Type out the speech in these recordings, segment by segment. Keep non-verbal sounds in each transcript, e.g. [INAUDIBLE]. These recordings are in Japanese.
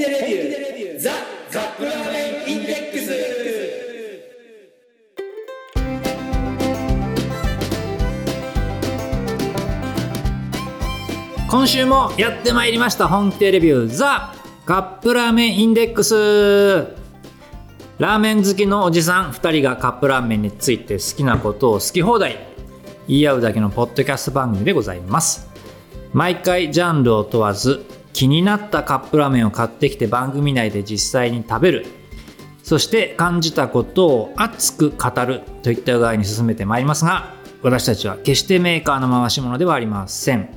でレビューザ・カップラーメンインデックス今週もやってまいりました本気でレビューザカップラーメンインデックス。ラーメン好きのおじさん2人がカップラーメンについて好きなことを好き放題言い合うだけのポッドキャスト番組でございます。毎回ジャンルを問わず気になったカップラーメンを買ってきて番組内で実際に食べる。そして感じたことを熱く語るといった具合に進めてまいりますが私たちは決してメーカーの回し物ではありません。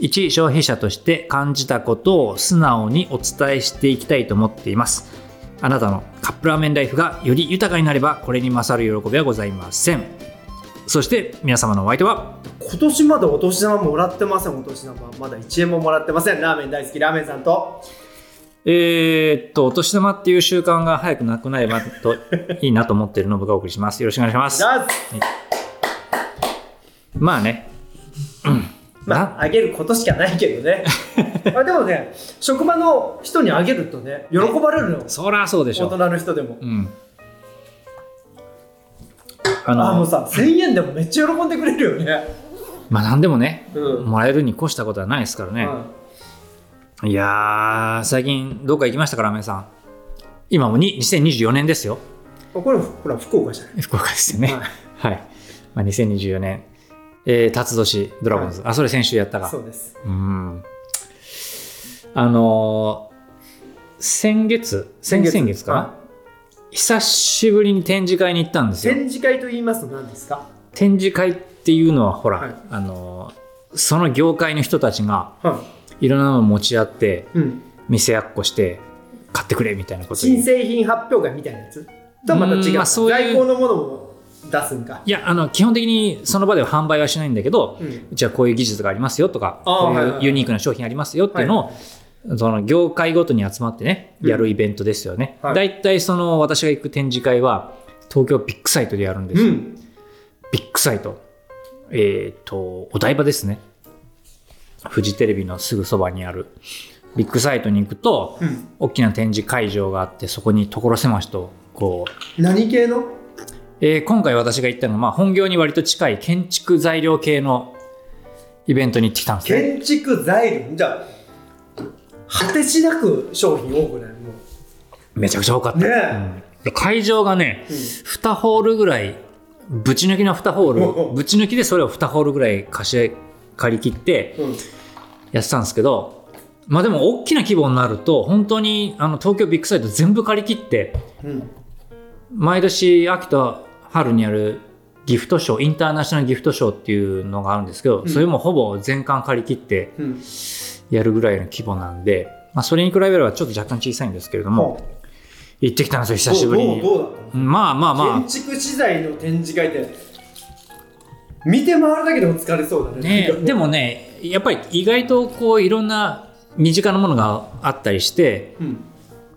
一消費者として感じたことを素直にお伝えしていきたいと思っています。あなたのカップラーメンライフがより豊かになればこれに勝る喜びはございません。そして皆様のお相手は今年まだお年玉もらってません。お年玉まだ1円ももらってません。ラーメン大好きラーメンさんと。えー、っとお年玉っていう習慣が早くなくなればといいなと思っているの僕がお送りします。よろしくお願いします。ダーツまあね。まああげることしかないけどね。[LAUGHS] あでもね職場の人にあげるとね喜ばれるの。そりゃそうでしょ。大人の人でも。うんああもうのさ1000円でもめっちゃ喜んでくれるよね。まあ何でもねうん。もらえるに越したことはないですからね、いやー最近どっか行きましたかラーメンさん。今もに2024年ですよ。うんこれほら福岡じゃない？福岡ですよね。はい。はい、まあ、2024年。えー、辰年ドラゴンズ、あそれ先週やったかそうです。うん。あのー先月？先々月。かな、は久しぶりに展示会に行ったんですよ。展示会と言いますと何ですか？展示会っていうのはほら、はい。あのーその業界の人たちがはい。ろんなものを持ち合ってうん。店やっこして買ってくれみたいなこと新製品発表会みたいなやつ？とはまた違う,、うんまあそういう在庫のものも出すんか。いやあの基本的にその場では販売はしないんだけど、ううんちはこういう技術がありますよとかこうはいはいはい。いうユニークな商品ありますよっていうのを、その業界ごとに集まってねうん。やるイベントですよね、はい。だいたいその私が行く展示会は東京ビッグサイトでやるんですよ、うん。ビッグサイト。えっ、とお台場ですね。フジテレビのすぐそばにある。ビッグサイトに行くと、うん。大きな展示会場があってそこに所狭しとこう。何系の？えー今回私が行ったのは、まあ、本業に割と近い建築材料系のイベントに行ってきたんですね。建築材料？じゃあ果てしなく商品多くないもめちゃくちゃ多かった。ねうん。会場がね、うん。2ホールぐらい、ぶち抜きの2ホおーおル、ぶち抜きでそれを2ホールぐらい貸し借り切ってう、うん、やってたんですけど、まあでも大きな規模になると、本当にあの東京ビッグサイト全部借り切って、うん、毎年秋と春にあるギフトショーインターナショナルギフトショーっていうのがあるんですけど、ん。それもほぼ全館借り切ってうん、やるぐらいの規模なんで、まあ、それに比べればちょっと若干小さいんですけれども、も行ってきたんですよ久しぶりに。まあまあま建築資材の展示会って。見て回るだけでも疲れそうだあねね。でもねやっぱり意外とこういろんな身近なものがあったりしてうん。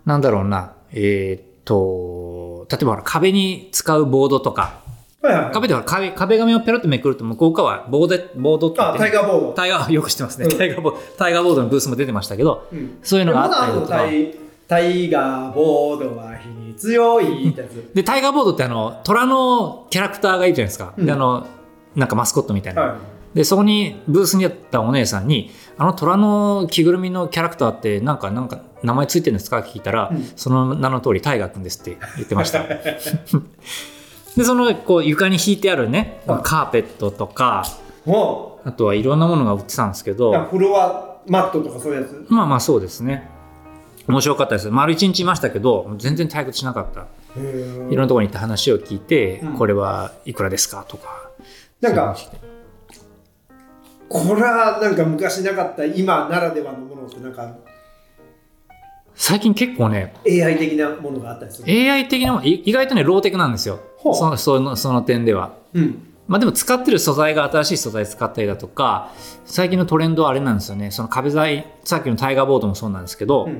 なんだろうなえーっと例えば壁に使うボードとかはいはい。はい壁でほら壁壁紙をペロッとめくると向こう側はボードボードって。あてタイガーボード。タイガー [LAUGHS] よく知ってますね、うん。タイガーボードタイガーボードのブースも出てましたけどうん。そういうのがあったりだとか。タイタイガーボードは火に強いってやつ。でタイガーボードってあの虎のキャラクターがいるじゃないですか、うん。であのなんかマスコットみたいな、はでそこにブースにあったお姉さんに「あの虎の着ぐるみのキャラクターってなんかなんか名前ついてるんですか?」って聞いたら、うん。その名の通りタイガーくんですって言ってました [LAUGHS] でそのこう床に敷いてあるねはい。カーペットとかあとはいろんなものが売ってたんですけうどフロアマットとかそういうやつ。まあまあそうですね。面白かったです。丸一日いましたけど全然退屈しなかった。いろんなところに行って話を聞いて、うん。これはいくらですかとか。なんかこれはなんか昔なかった今ならではのものってなんか最近結構ね AI 的なものがあったりする？AI 的なものい意外とねローテクなんですよ。そのそのその点では。うん。まあでも使ってる素材が新しい素材使ったりだとか最近のトレンドはあれなんですよね。その壁材さっきのタイガーボードもそうなんですけど、うん。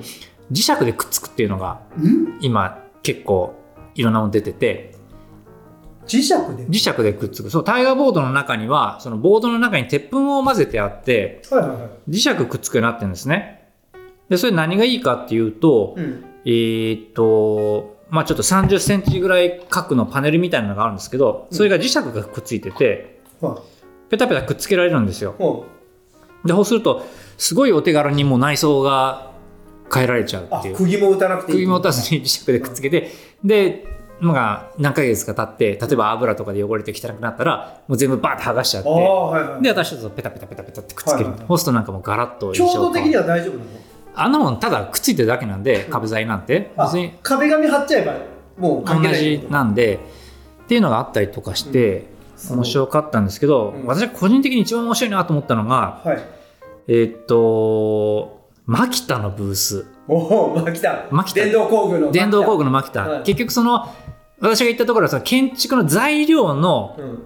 磁石でくっつくっていうのがうん？今結構いろんなもの出てて。磁石で？磁石でくっつく。そうタイガーボードの中にはそのボードの中に鉄粉を混ぜてあってはいはいはい。磁石くっつくようになってるんですねでそれ何がいいかっていうと、うん。えーっとまあちょっと30センチぐらい角のパネルみたいなのがあるんですけどそれが磁石がくっついててはペタペタくっつけられるんですよい。ほでそうするとすごいお手軽にもう内装が変えられちゃうっていう、釘も打たなくていい。釘も打たずに磁石でくっつけてでまあ何ヶ月か経って例えば油とかで汚れて汚くなったらもう全部バーって剥がしちゃってはいはい。で私たちとペタペタペタペタってくっつける、はいはいそうするとなんかもうガラッと強度的にはは大丈夫なの？あんなもんただくっついてるだけなんで壁材なんて。あ別に。壁紙貼っちゃえばもう関係同ないじなんでっていうのがあったりとかして、面白かったんですけど、うん。私が個人的に一番面白いなと思ったのがはい。えーっとマキタのブース。おお、マキタ。マキタ。電動工具の。電動工具のマキタ、はい。結局その私が行ったところはその建築の材料のうん。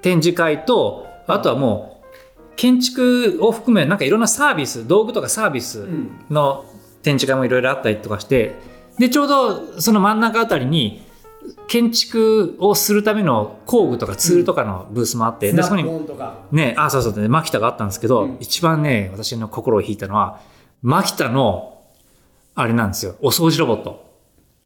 展示会とあとはもう建築を含めなんかいろんなサービス道具とかサービスうん。の展示会もいろいろあったりとかしてでちょうどその真ん中あたりに建築をするための工具とかツールとかのブースもあって、スナップでそこに。ねあそうそうでマキタがあったんですけど、うん。一番ね私の心を引いたのはマキタのあれなんですよお掃除ロボット。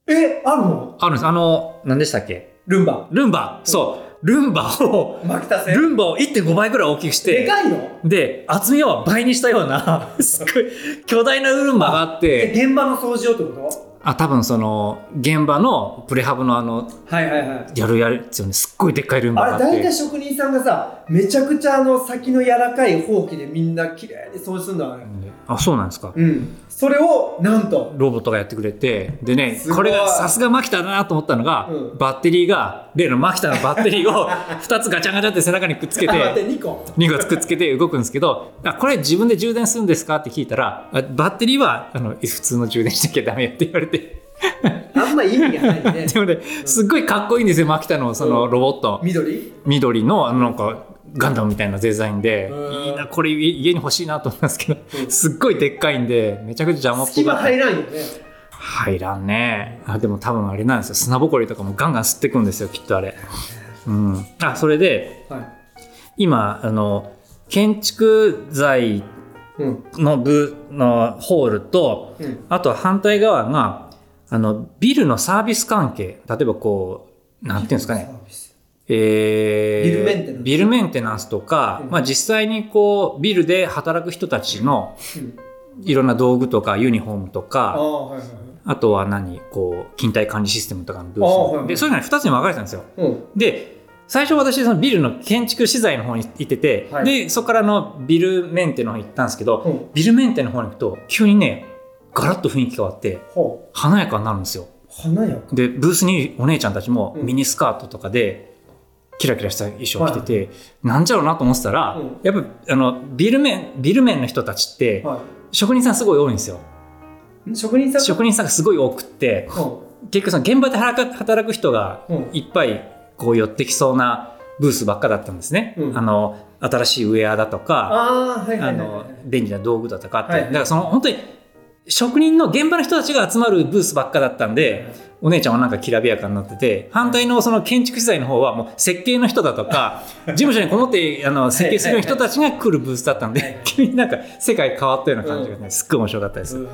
え、あるの？あるんです。あの何でしたっけ？ルンバ。ルンバ。そうルンバを。ルンバを1.5倍ぐらい大きくしてでかいの？で厚みを倍にしたような [LAUGHS] すごい巨大なルンバがあっえて現場の掃除をってこと？あ多分その現場のプレハブのあのはいはいはい。やるやるですよねすっごいでっかいルンバがああれって大体職人さんがさめちゃくちゃあの先の柔らかいほうきでみんな綺麗に掃除するんだあれ。あそうなんですか。うんそれをなんとロボットがやってくれてでねこれがさすがマキタだなと思ったのが、うん。バッテリーが例のマキタのバッテリーを [LAUGHS] 2つガチャガチャって背中にくっつけてて2個。2個くっつけて動くんですけどあこれ自分で充電するんですかって聞いたらあバッテリーはあの普通の充電しなきゃダメよって言われて。あんま意味がないね。[LAUGHS] でもねすっごいかっこいいんですよマキタのそのロボット、緑？緑のあのなんかガンダムみたいなデザインでうん。いいなこれ家家に欲しいなと思ったんですけどうん。すっごいでっかいんでめちゃくちゃ邪魔っぽ隙間入らんよね。入らんね。あでも多分あれなんですよ。砂ぼこりとかもガンガン吸ってくんですよきっとあれ。うん。あそれではい。今あの建築材うん。の部のホールとうん。あとは反対側があのビルのサービス関係。例えばこうなんていうんですかねえービルメンテナンス。ビルメンテナンスとか、うん。まあ、実際にこうビルで働く人たちのうん。いろんな道具とかユニフォームとあかあはいはいはい。あとは何こう勤怠管理システムとかのブース、あはいはいでそういうのに2つに分かれてたんですよ。うん。で最初私そのビルの建築資材の方に行ってて、はい。でそこからのビルメンテの方に行ったんですけど、うん。ビルメンテの方に行くと急にねガラッと雰囲気変わってほ華やかになるんですよ。う華やか。でブースにお姉ちゃんたちもうん。ミニスカートとかでキラキラした衣装を着てて、なんじゃろうなと思ってたら、うん。やっぱあのビル面ビル面の人たちって、は職人さんすごい多いんですよ。い職人さん職人さんがすごい多くってうん。結局その現場で働く人がうん。いっぱいこう寄ってきそうなブースばっかだったんですね、うん。あの新しいウェアだとかああはいはいはいあのはい便利な道具だとかって、はい。だからその本当に職人の現場の人たちが集まるブースばっかだったんで、お姉ちゃんはなんかきらびやかになってて反対のその建築資材の方はもう設計の人だとか事務所にこもってあの [LAUGHS] 設計する人たちが来るブースだったんで急になんか世界変わったような感じがねすっごい面白かったです。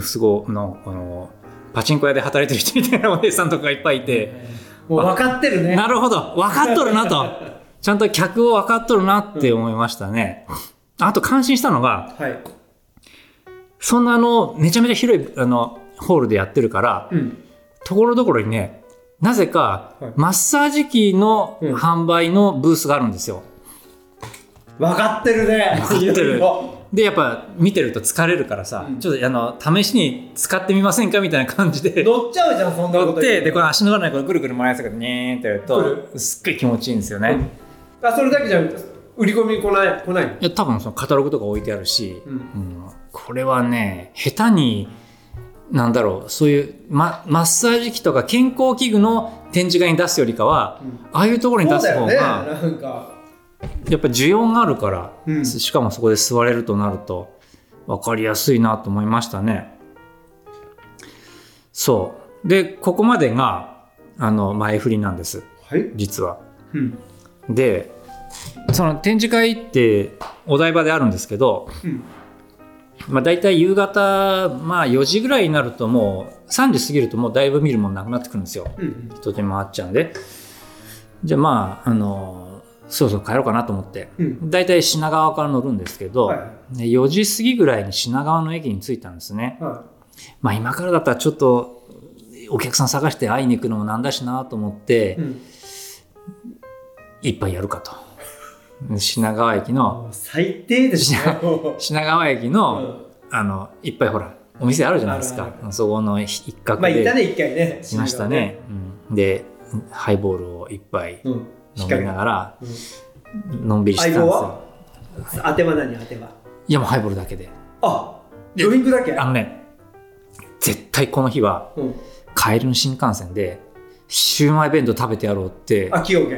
すごいのあのパチンコ屋で働いてる人みたいなお姉さんとかがいっぱいいて。もう分かってるね。なるほど。分かっとるなと。ちゃんと客を分かっとるなって思いましたね。あと感心したのがはいそんなあのめちゃめちゃ広いあのホールでやってるからうん。ところどころにねなぜかはい。マッサージ機のうん。販売のブースがあるんですよ。分かってるね。分かってる。[LAUGHS] でやっぱ見てると疲れるからさ、うん。ちょっとあの試しに使ってみませんかみたいな感じで。[LAUGHS] 乗っちゃうじゃんそんなこと乗ってでこれの足の裏にぐるぐる回らせてねーってやるくとすっごい気持ちいいんですよね。あそれだけじゃ売り込み来ない来ないいや多分そのカタログとか置いてあるし、うん。うんこれはね下手になんだろうそういうママッサージ機とか健康器具の展示会に出すよりかは、ああいうところに出す方が、なんか。やっぱ需要があるから、うん。しかもそこで座れるとなると分かりやすいなと思いましたね。そう。でここまでがあの前振りなんです。はい。実は。うん。でその展示会ってお台場であるんですけどうんまあ、大体夕方、まあ、4時ぐらいになるともう3時過ぎるともうだいぶ見るものなくなってくるんですよ。うんうん。人手回っちゃうんで。じゃあまああのそろそろ帰ろうかなと思って。うん。大体品川から乗るんですけど、はで4時過ぎぐらいに品川の駅に着いたんですね。い。はまあ今からだったらちょっとお客さん探して会いに行くのもなんだしなと思ってい、うん。一杯やるかと。で品川駅の最低ですね。も品川駅うの、うん。あのいっぱいほらお店あるじゃないですあかそこの一角まあで行ったね一回ね。しましたね、うん、でハイボールを一杯うん。飲みながらうんのんびりしてたんですよ。は？当ては何？当ては。いやもうハイボールだけで。あドリンクだけ？あのね絶対この日はうん。帰りの新幹線でシューマイ弁当食べてやろうって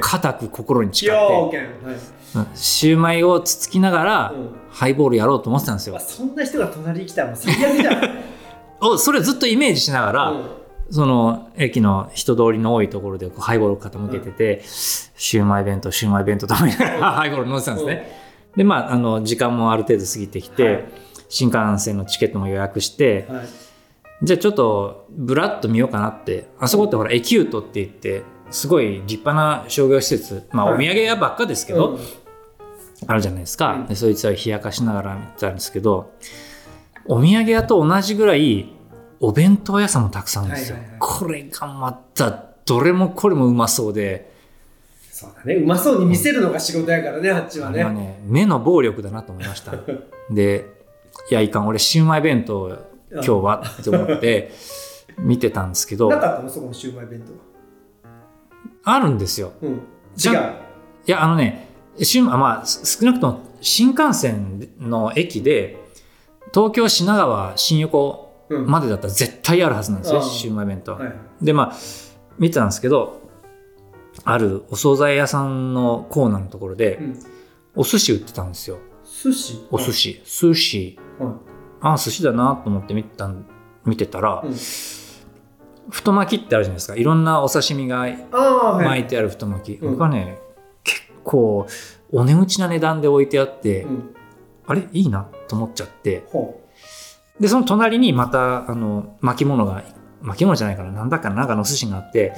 固く心に誓ってシューマイをつつきながらうん。ハイボールやろうと思ってたんですよ。まあ、そんな人が隣に来たらもう最悪じゃん。[LAUGHS] おそれずっとイメージしながら、うん。その駅の人通りの多いところでこうハイボールを傾けてて、シューマイ弁当シューマイ弁当食べながら [LAUGHS] ハイボール飲んでたんですね、でまああの時間もある程度過ぎてきて、はい。新幹線のチケットも予約して、はい。じゃあちょっとブラッと見ようかなってあそこってほらエキュートって言ってすごい立派な商業施設まあはい。お土産屋ばっかですけど、うん。あるじゃないですか、うんでそいつは冷やかしながら見てたんですけどお土産屋と同じぐらいお弁当屋さんもたくさんあるんですよ、はいはいはい。これがまたどれもこれもうまそうで、そうだね。うまそうに見せるのが仕事やからねあっちはね。ね目の暴力だなと思いました。[LAUGHS] でいやいかん俺シウマイ弁当今日はって思って見てたんですけど。なかったの？そこのシウマイ弁あるんですよ。当うん。じゃ違う。いやあのねまあす少なくとも新幹線の駅で東京品川新横うん。までだったら絶対あるはずなんですよ、ああ。シウマイ弁当。はいでまあ見てたんですけどあるお惣菜屋さんのコーナーのところでうん。お寿司売ってたんですよ。寿司？お寿司。寿司。はい。ああ寿司だなと思って見てたん見てたら、うん太巻きってあるじゃないですか。いろんなお刺身が巻いてある太巻き、うん。僕はね結構お値打ちな値段で置いてあって、うん。あれ？いいなと思っちゃって。ほでその隣にまたあの巻物が巻物じゃないかななんだかななんかのお寿司があって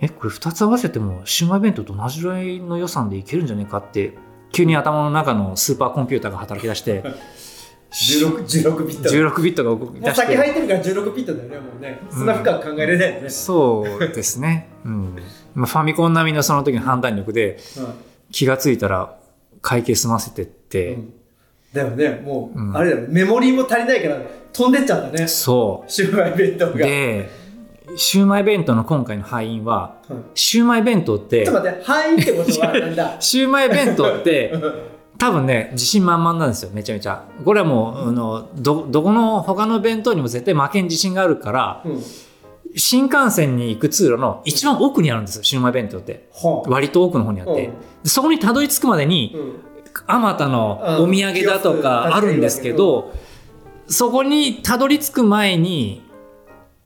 えこれ2つ合わせてもシウマイ弁当と同じぐらいの予算でいけるんじゃねえかって急に頭の中のスーパーコンピューターが働き出して [LAUGHS] 16 16ビット。16ビットが動きもう出して。酒入ってるから16ビットだよねもうね。そんな深く考えれないよね、そうですね、うん。まあ、ファミコン並みのその時の判断力ではい気がついたら会計済ませてって、うん。だよね。もう、うん。あれだよ。ねメモリーも足りないから飛んでっちゃったね。そシウマイ弁当が。うでシウマイ弁当の今回の敗因ははいシウマイ弁当ってちょっと待って範囲ってことはなんだ？[LAUGHS] シウマイ弁当って多分ね自信満々なんですよめちゃめちゃ。これはもうあのどどこの他の弁当にも絶対負けん自信があるからうん。新幹線に行く通路の一番奥にあるんですよシウマイ弁当って。はあ。割と奥の方にあって、そこにたどり着くまでにうん。あまたのお土産だとかあるんですけど、そこにたどり着く前に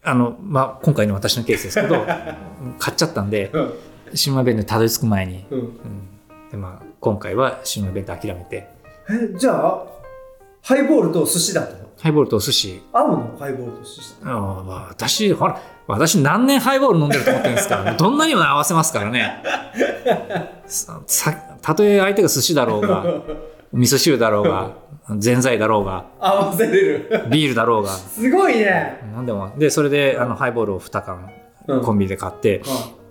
あの、まあ、今回の私のケースですけど [LAUGHS] 買っちゃったんでうん。シウマイ弁当にたどり着く前に、うん。うんでまあ、今回はシウマイ弁当諦めて。えじゃあハイボールと寿司だったの？ハイボールとお寿司。合うのハイボールと寿司あー私ほら私何年ハイボール飲んでると思ってるんですから [LAUGHS] どんなにも合わせますからね。たとえ相手が寿司だろうが [LAUGHS] 味噌汁だろうがぜんざいだろうが合わせれる。ビールだろうが。すごいね、何でもでそれであのハイボールを2缶うん。コンビニで買って、あそれで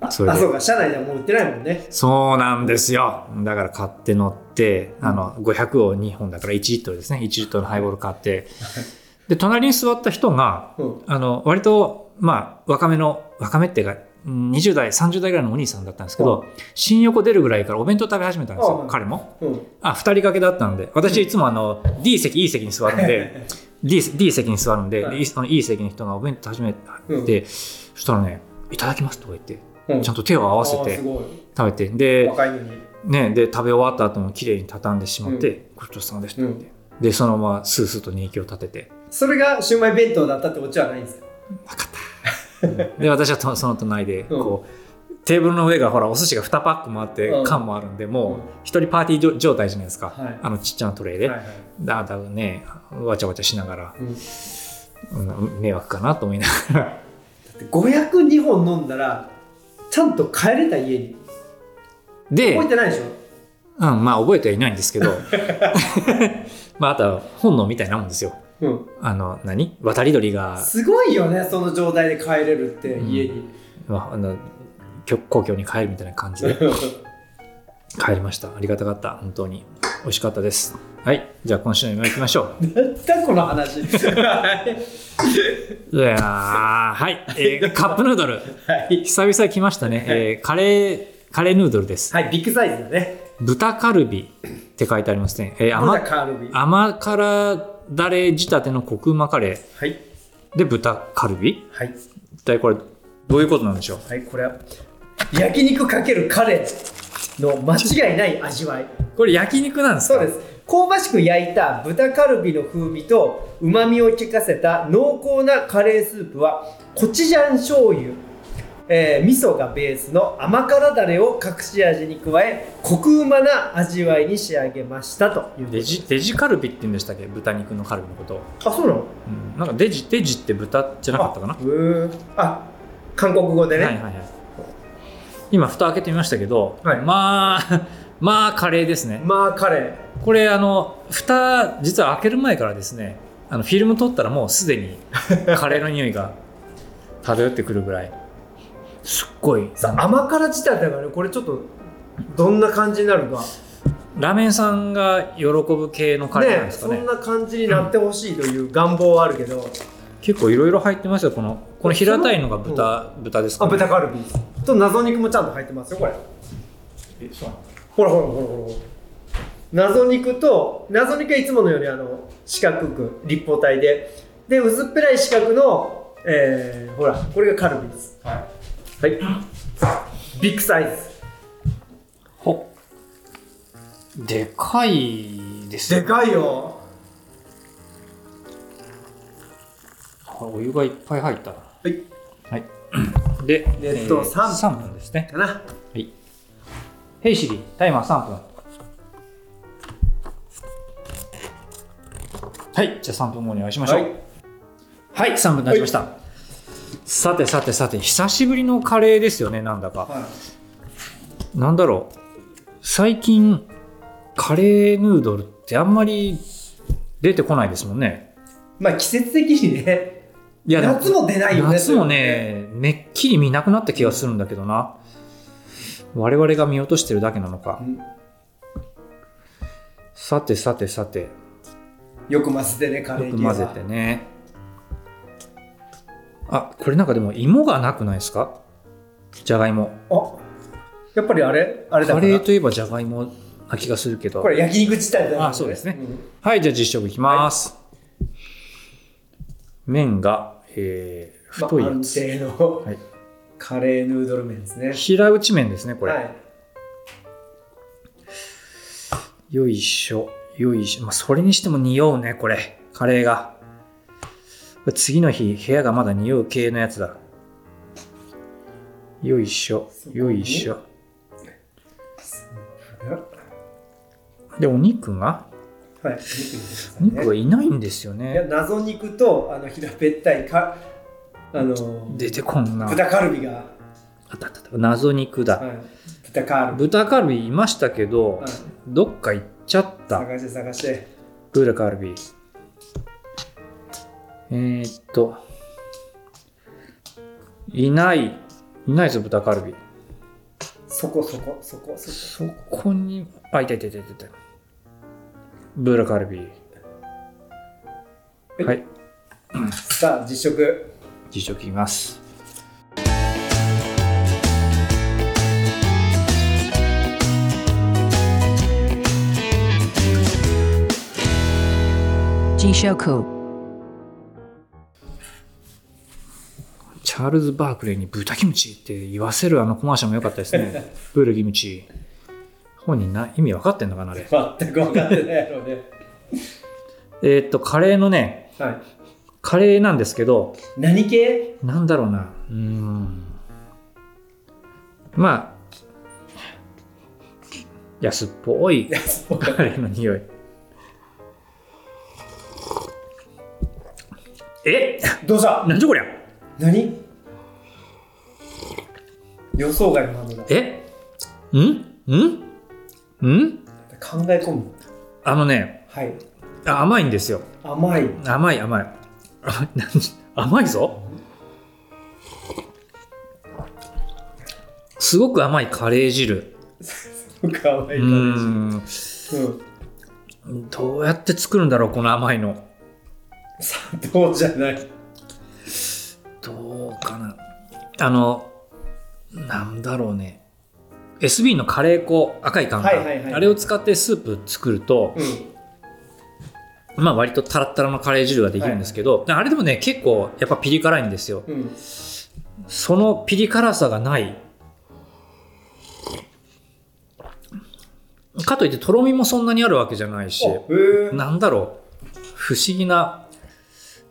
あそうか車内ではもう売ってないもんね。そうなんですよ。だから買って乗ってあの500を2本だから1リットルですね。1リットルのハイボール買って。[LAUGHS] で隣に座った人がうん。あの割とまあ若めの若めっていうかうん20代30代ぐらいのお兄さんだったんですけど、新横出るぐらいからお弁当食べ始めたんですよ、うん彼も。うん。あ2人掛けだったんで私いつもあの D 席 E 席に座るんで [LAUGHS] D, D 席に座るんで、はい。で E 席の人がお弁当始めて、うん。そしたらね「いただきます」とか言ってうんちゃんと手を合わせて食べて。で,、ね、で食べ終わった後も綺麗に畳んでしまってう「ごちそうさまでした」って、でそのままスースーと人気を立てて。それがシウマイ弁当だったってオチはないんですか？分かった。で私はと [LAUGHS] その隣でこう、テーブルの上がほらお寿司が2パックもあってうん。缶もあるんでもうん。う一人パーティー状状態じゃないですか、はい。あのちっちゃなトレイで、はいはい。だだねわちゃわちゃしながら、うん。うん迷惑かなと思いながら。502本飲んだらちゃんと帰れた家に。で覚えてないでしょ？うん、まあ覚えてはいないんですけど。[LAUGHS] [LAUGHS] まああとは本能みたいなもんですよ。うん。あの何？渡り鳥が。すごいよねその状態で帰れるってうん。家に、まああのきょ故郷に帰るみたいな感じで [LAUGHS] 帰りました。ありがたかった。本当に。美味しかったです。はい。じゃあ今週の夢行きましょう。なんだこの話。は [LAUGHS] いいやーはい、えーカップヌードル。はい、久々来ましたね、えーカレーカレーヌードルです。はい、ビッグサイズだね。豚カルビって書いてありますね、えー甘カールビ。甘辛だれ仕立てのコクうまカレー。はい。で豚カルビはい。一体これどういうことなんでしょう？はいこれは焼肉かけるカレーの間違いない味わい。これ焼肉なんですか？そうです。香ばしく焼いた豚カルビの風味とうまみを効かせた濃厚なカレースープはコチュジャン醤油、えー味噌がベースの甘辛だれを隠し味に加えコクうまな味わいに仕上げましたというデジデジカルビって言うんでしたっけ？豚肉のカルビのこと、あそうなの？うん、なんかデジデジって豚じゃなかったかな？あ韓国語でね、はいはいはい今蓋開けてみましたけど、はい。まあ [LAUGHS] まあカレーですね。まあカレこれあの蓋実は開ける前からですねあのフィルム取ったらもうすでにカレーの匂いが漂ってくるぐらい。[LAUGHS] すっごい。甘辛仕立てがねこれちょっとどんな感じになるか。ラーメンさんが喜ぶ系のカレーなんねですかねそんな感じになってほしいという願望はあるけど、結構いろいろ入ってますよ。このこの平たいのが豚,、豚ですか、あね、豚カルビと謎肉もちゃんと入ってますよこれ。えそうなの？ほらほらほらほら謎肉と謎肉はいつものようにあの四角く立方体で。で薄っぺらい四角の、えーほらこれがカルビです。はい。はい。ビッグサイズ。ほでかいですね。でかいよお湯がいっぱい入ったな。はい。はい。で熱湯3 3分。ですね。かな。はい。ヘイシリタイマー3分。はい。じゃあ3分後にお会いしましょう。はい。はい、3分経ちました、さてさてさて久しぶりのカレーですよねなんだか、なんだろう。最近カレーヌードルってあんまり出てこないですもんね。まあ季節的にねいや夏も出ないよね夏もねめっきり見なくなった気がするんだけどな。我々が見落としてるだけなのか。うん。さてさてさて。よく混ぜてねカレーよく混ぜてね。あこれなんかでも芋がなくないですか？じゃがいも。あやっぱりあれ？あれだカレーといえばじゃがいもな気がするけど。これ焼肉自体だよあそうですね。ん。はいじゃあ実食いきます、麺が、えーまあ安太いやつ、定のはい、カレーヌードル麺ですね。平打ち麺ですねこれ、はい。よいしょ。よいしょ。まあそれにしても匂うねこれ。カレーが。次の日部屋がまだ匂う系のやつだ。よいしょ。よいしょ。でお肉が？はい、おね。肉がいないんですよいやね謎肉とあの平べったいかあの出てこんな。豚カルビが、あったあったあった。謎肉だ、はい、豚カルビ、豚カルビいましたけど、はい、どっか行っちゃった。探して探して。豚カルビ。えー、っと。いない。いないぞ豚カルビ。そこそこそこそこ。そこにあいたいたいたいたいた豚カルビえはい。さあ実食。実食いきます。ジショクチャールズ・バークレーに豚キムチって言わせるあのコマーシャルも良かったですね。[LAUGHS] ブールキムチ本人な意味分かってんのかなあれ？全く分かってないやろうね。えーっとカレーのねはい。カレーなんですけど何系？なんだろうな。うーん。まあ安っぽいカレーの匂い。え？どうした？なんじゃこりゃ？何？予想外の反応だ。え？ん？ん？ん？考え込む。あのねはい。あ甘いんですよ。甘い。甘い甘い。[LAUGHS] 甘いぞ。すごく甘いカレー汁。僕甘いうーんうん。どうやって作るんだろうこの甘いの。砂糖じゃない。どうかな。あのなんだろうね SB のカレー粉赤い缶か、はいはいはいあれを使ってスープ作ると、うん。まあ割とタラッタラのカレー汁ができるんですけど、あれでもね結構やっぱピリ辛いんですよ。うん。そのピリ辛さがない。かといってとろみもそんなにあるわけじゃないしなんだろう。不思議な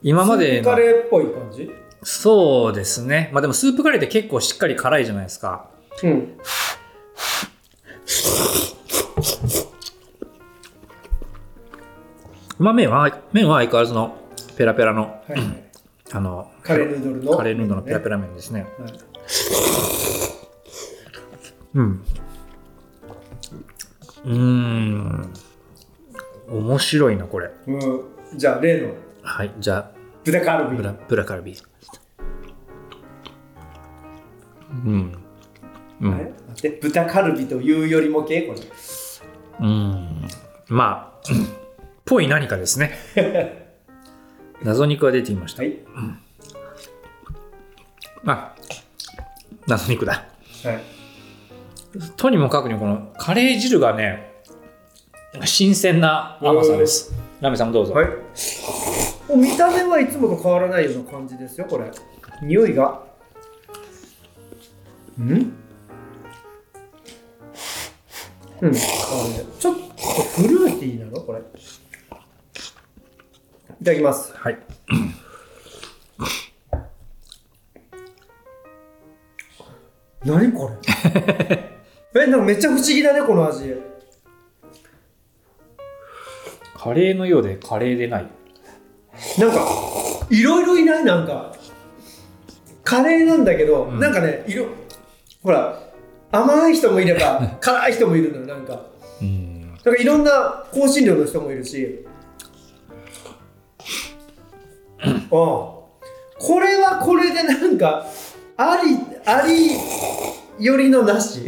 今までスープカのレーっぽい感じ？そうですね。まあでもスープカレーって結構しっかり辛いじゃないですか。うんまあ麺は麺は相変わらずのペラペラのはいはい。あのカレーヌードルのカレーヌードルのペラペラ麺ですね。はい。うん。うーん。面白いなこれ。うん。じゃあ例の。はいじゃあ豚カルビ。ブラブラカルビ。うんうん。待って豚カルビというよりも系？これ。うん。まあ [COUGHS] ぽい何かですね。[LAUGHS] 謎肉が出ていました、はい。あ謎肉だ。はい。とにもかくにこのカレー汁がね新鮮な甘さです。ラメさんもどうぞ、はい。お見た目はいつもと変わらないような感じですよこれ。匂いが。ん？うん。ちょっとフルーティーなのこれ。いただきます。はい。[COUGHS] 何これ？[LAUGHS] えなんかめっちゃ不思議だねこの味。カレーのようでカレーでない。なんかいろいろいない？なんか。カレーなんだけど、うん。なんかねいろほら甘い人もいれば [LAUGHS] 辛い人もいるのよなんか。うんなんかいろんな香辛料の人もいるし。ああ。これはこれでなんかありありよりのなし。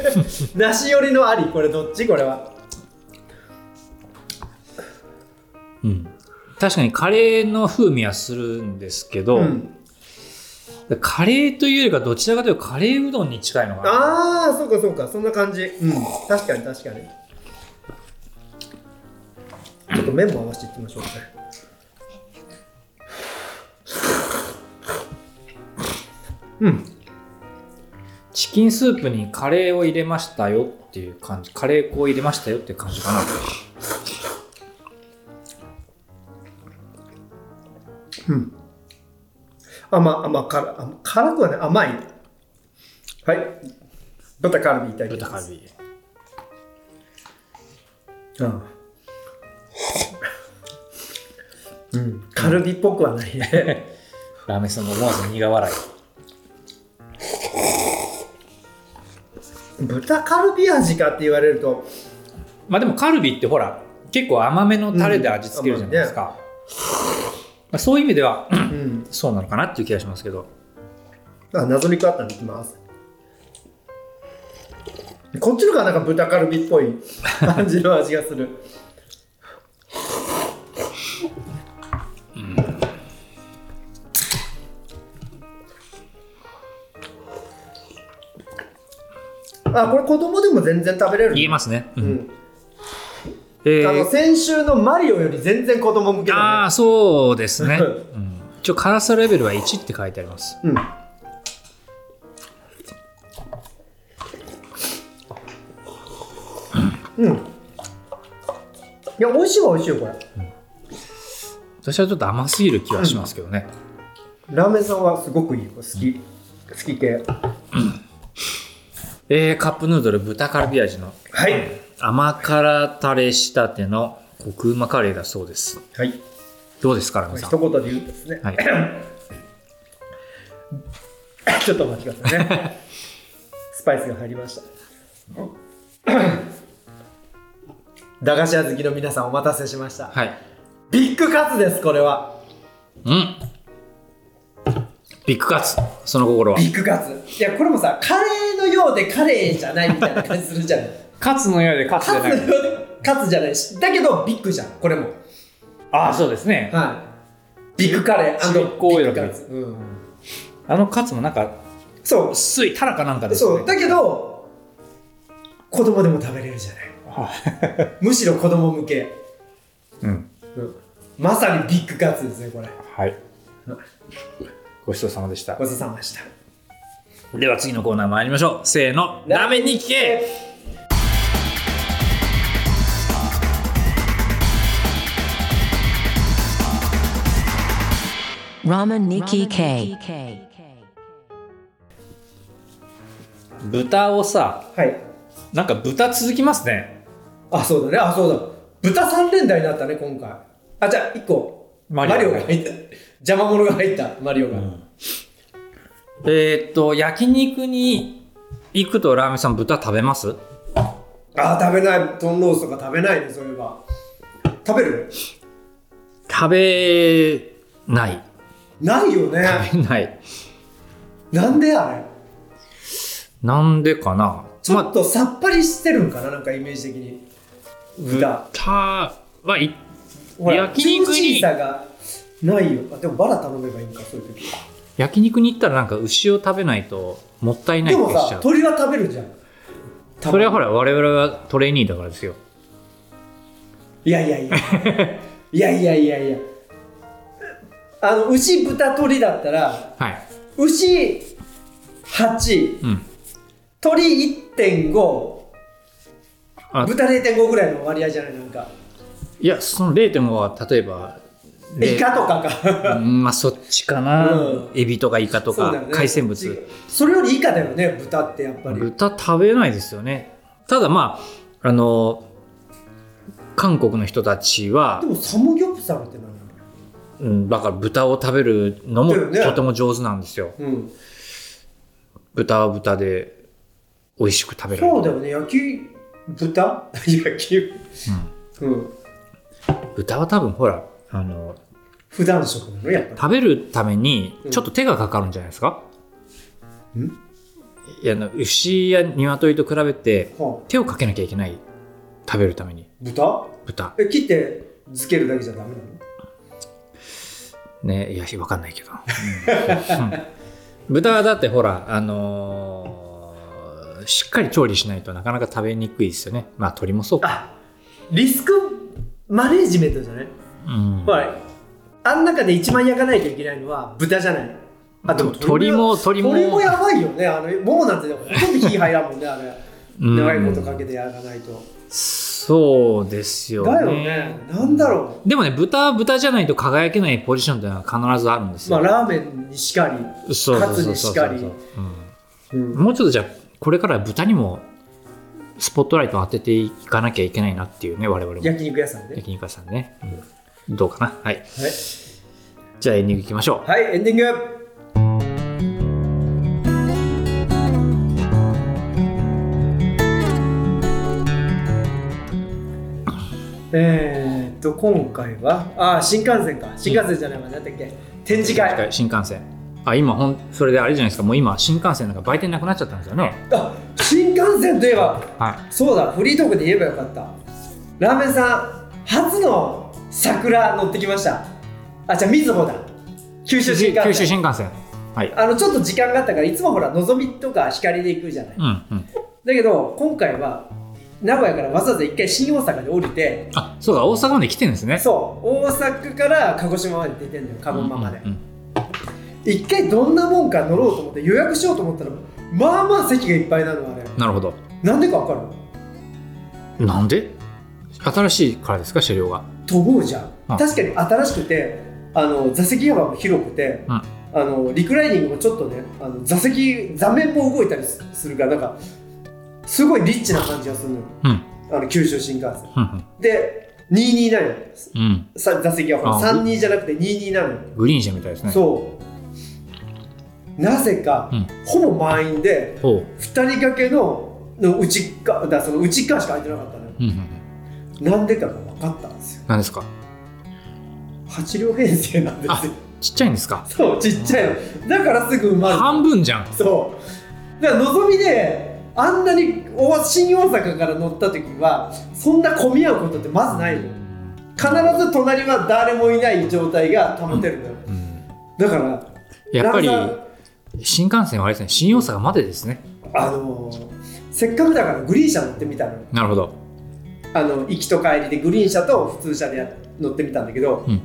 [LAUGHS] なしよりのあり。これどっち？これは。うん。確かにカレーの風味はするんですけど、うんカレーというよりかどちらかというとカレーうどんに近いのかな。ああそうかそうかそんな感じ。うん確かに確かに。ちょっと麺も合わせていってみましょうか。ねうん。チキンスープにカレーを入れましたよっていう感じカレー粉を入れましたよっていう感じかな甘甘辛甘辛くはね甘い。はい。豚カルビいただきます。豚カルビ。うん。うん、カルビっぽくはない。ね [LAUGHS] ラーメンさんの思わず苦笑い。豚カルビ味かって言われると。まあでもカルビってほら結構甘めのタレで味付けるじゃないですか、まあ、そういう意味ではうん。[CLEARS THROAT] そうなのかなっていう気がしますけど。あ謎肉あったんでいきます。こっちの方がなんか豚カルビっぽい [LAUGHS] 感じの味がする。あこれ子供でも全然食べれる言えますね、ううんんえー。あの先週のマリオより全然子供向けあだあそうですね、[LAUGHS] うん、一応辛さレベルは1って書いてあります。ねうん。うん。いや美味しいは美味しいよこれ。私はちょっと甘すぎる気はしますけどね、ラーメンさんはすごくいいよ。好き。好き系。えー、カップヌードル豚カルビ味の。はい甘辛タレ仕立てのコクうまカレーだそうです。はい。どうですかラムさん？一言で言うとですね、はい。[COUGHS] ちょっとお待ちくださいね。[LAUGHS] スパイスが入りました。[COUGHS] 駄菓子屋好きの皆さんお待たせしました、はい。ビッグカツですこれは。うん。ビッグカツ。その心は。ビッグカツ。いやこれもさカレーのようでカレーじゃないみたいな感じするじゃないカツのようでカツじゃない。カツのようでカツじゃないし。だけどビッグじゃんこれも。ああそうですね。はい。ビッグカレービッグカツ、うん、あのカツもなんかそう。薄いタラかなんかですね。そう。だけど子供でも食べれるじゃない。はむしろ子供向け、いうん。うん、まさにビッグカツですねこれ。はい。ごちそうさまでした。ごちそうさまでした。では次のコーナー参りましょう。せーの。ラーメンに聞け Ramen Nikki K. 豚をさはい。なんか豚続きますね。あそうだね。あそうだ。豚三連打になったね今回。あじゃあ1個。マリオマリオが入った。邪魔者が入った。マリオが、えーっと焼肉に行くとラーメンさん豚食べます？あ食べない。トンロースとか食べないねそういえば。食べる？食べないないよね。食べない。なんであれ？なんでかな？ちょっとさっぱりしてるんかな？なんかイメージ的に。豚。豚はい焼肉にないよ。あでもバラ頼めばいいんかそういう時。焼肉に行ったらなんか牛を食べないともったいないでもさ鳥は食べるじゃん。それはほら我々はトレーニーだからですよ。いやいやいや。いやいやいやいやあの牛豚鳥だったらはい。牛8うん。鳥1.5あ豚0.5ぐらいの割合じゃないなんか。いやその0.5は例えばイカとかか。うんまあそっちかな、うん。エビとかイカとか、ね。海鮮物。それより以下だよね豚ってやっぱり。豚食べないですよね。ただまああの韓国の人たちはで、もサムギョプサルってうん、だから豚を食べるのもとても上手なんですよ。うん。豚は豚で美味しく食べられる。そうだよね。焼き豚？[LAUGHS] 焼き。うん。豚は多分ほらあの普段食なの？や食べるためにうん。ちょっと手がかかるんじゃないですか、ん？いや牛や鶏と比べて手をかけなきゃいけない。食べるために。豚？豚。え切って漬けるだけじゃダメなの？ねいやわかんないけど、豚はだってほらあのーしっかり調理しないとなかなか食べにくいですよね。まあ鳥もそうか、あリスクマネージメントじゃない？うん。ほらあん中で一番焼かないといけないのは豚じゃない。あでも鳥も鳥も鳥もやばいよね。あのももなんてほとんど火入らんもんねあれ。うん。長いことかけて焼かないと、そうですよね。だよね。なんだろでもね豚は豚じゃないと輝けないポジションっていうのは必ずあるんですよ、うまあラーメンにしかりカツにしかり。もうちょっとじゃあこれからは豚にもスポットライトを当てていかなきゃいけないなっていうね我々も。焼肉屋さんね焼肉屋さんね、うん。どうかな？はい。はい、じゃあエンディングいきましょう。はい、エンディングえーっと今回はあ新幹線か。新幹線じゃないわ。何だっけ。展示会。新幹線。あ今ほんそれであれじゃないですか。もう今新幹線なんか売店なくなっちゃったんですよね。あ新幹線といえばはい。そうだフリートークで言えばよかった。ラーメンさん初の桜乗ってきました。あじゃあみずほだ。九州新幹線。九州新幹線。はい。あのちょっと時間があったからいつもほらのぞみとか光で行くじゃない、うんうん。だけど今回は名古屋からわざわざ一回新大阪で降りてあそうだ大阪まで来てるんですね。そう大阪から鹿児島まで出てんだよ鹿児島まで、うんうん。一回どんなもんか乗ろうと思って予約しようと思ったらまあまあ席がいっぱいなのあれ。なるほど。なんでかわかる？なんで？新しいからですか車両が。と思うじゃん。あ。確かに新しくてあの座席幅も広くて、うん。あのリクライニングもちょっとねあの座席座面も動いたりすするからなんかすごいリッチな感じがするのよ。うん。あの九州新幹線。うんで229なんですうん。さ座席はほらあ32じゃなくて227なのグリーン車みたいですね。そう。なぜか、うん。ほぼ満員でおう。2人掛けのの内側だその内側しか空いてなかったのよ。うんなんでかが分かったんですよ。何ですか？8両編成なんですよ。ちっちゃいんですか？そうちっちゃいの。だからすぐ埋まる。半分じゃん。そう。だからのぞみであんなに大新大阪から乗った時はそんな混み合うことってまずないの。よ必ず隣は誰もいない状態が保てるのよ、だからやっぱり新幹線はあれですね新大阪までですね。あのーせっかくだからグリーン車乗ってみたのよ。なるほど。あの行きと帰りでグリーン車と普通車でや乗ってみたんだけど、うん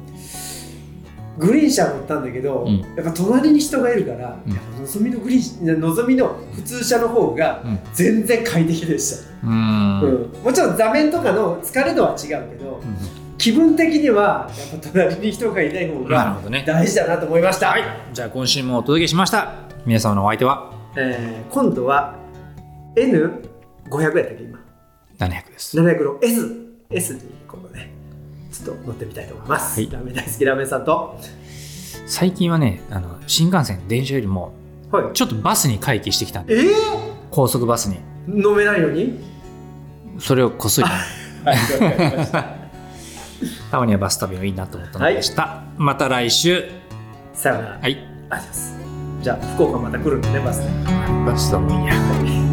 グリーン車乗ったんだけど、うん。やっぱ隣に人がいるから、うん。やっぱのぞみのグリーンのぞみの普通車の方がうん。全然快適でした、うーん。うん。もちろん座面とかの疲れ度は違うけど、うん気分的にはやっぱ隣に人がいない方が大事だなと思いました、はい。じゃあ今週もお届けしました。皆様のお相手は？えー今度は N500 やったっけ今？700です。700の S, S にちょっと乗ってみたいと思います、はい。ラーメン大好きラーメンさんと。最近はねあの新幹線電車よりもはい。ちょっとバスに回帰してきたんでえ高速バスに。ー、飲めないのに？それをこっそり [LAUGHS] た。[LAUGHS] たまにはバス旅もいいなと思ったのでした、また来週。さよなら、はい。ありがとうございますじゃあ福岡また来るんでねバスでバス旅もいいや